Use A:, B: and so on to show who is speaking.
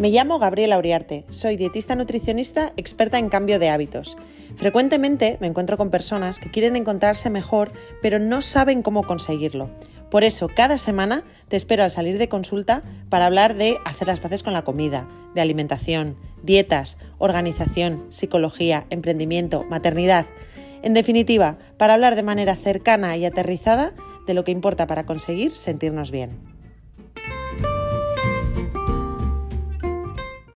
A: Me llamo Gabriela Uriarte, soy dietista nutricionista experta en cambio de hábitos. Frecuentemente me encuentro con personas que quieren encontrarse mejor pero no saben cómo conseguirlo. Por eso, cada semana te espero al salir de consulta para hablar de hacer las paces con la comida, de alimentación, dietas, organización, psicología, emprendimiento, maternidad. En definitiva, para hablar de manera cercana y aterrizada de lo que importa para conseguir sentirnos bien.